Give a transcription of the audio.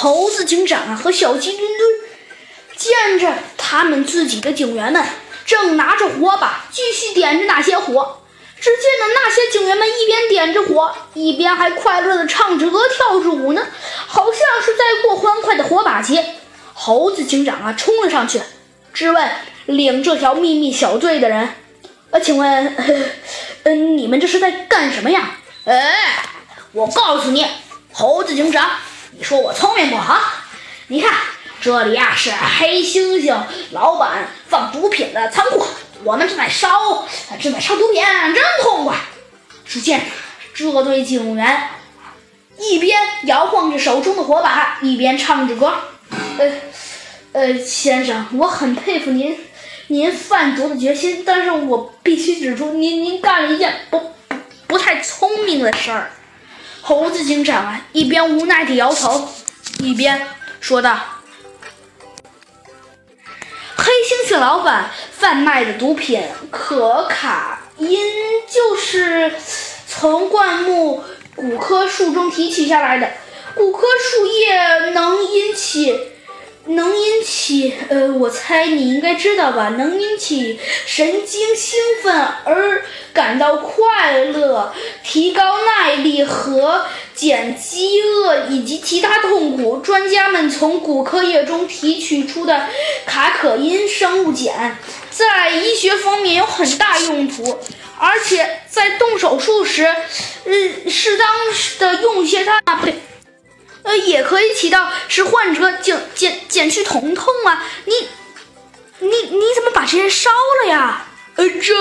猴子警长啊和小鸡墩墩见着他们自己的警员们正拿着火把继续点着那些火，只见呢那些警员们一边点着火，一边还快乐的唱着歌、跳着舞呢，好像是在过欢快的火把节。猴子警长啊冲了上去，质问领这条秘密小队的人：“呃，请问，嗯，你们这是在干什么呀？”哎，我告诉你，猴子警长，你说我聪明不？哈，你看这里呀是黑猩猩老板放毒品的仓库，我们正在烧，正在烧毒品，真痛快。只见这对警员一边摇晃着手中的火把，一边唱着歌。呃，呃，先生，我很佩服您，您贩毒的决心，但是我必须指出，您您干了一件不不太聪明的事儿。猴子警长啊，一边无奈地摇头，一边说道：“黑猩猩老板贩卖的毒品可卡因，就是从灌木古柯树中提取下来的。古柯树叶能引起。”能引起，呃，我猜你应该知道吧？能引起神经兴奋而感到快乐，提高耐力和减饥饿以及其他痛苦。专家们从骨科液中提取出的卡可因生物碱，在医学方面有很大用途，而且在动手术时，呃，适当的用一些它。不对呃，也可以起到使患者减减减去疼痛啊！你，你你怎么把这些烧了呀？呃，这。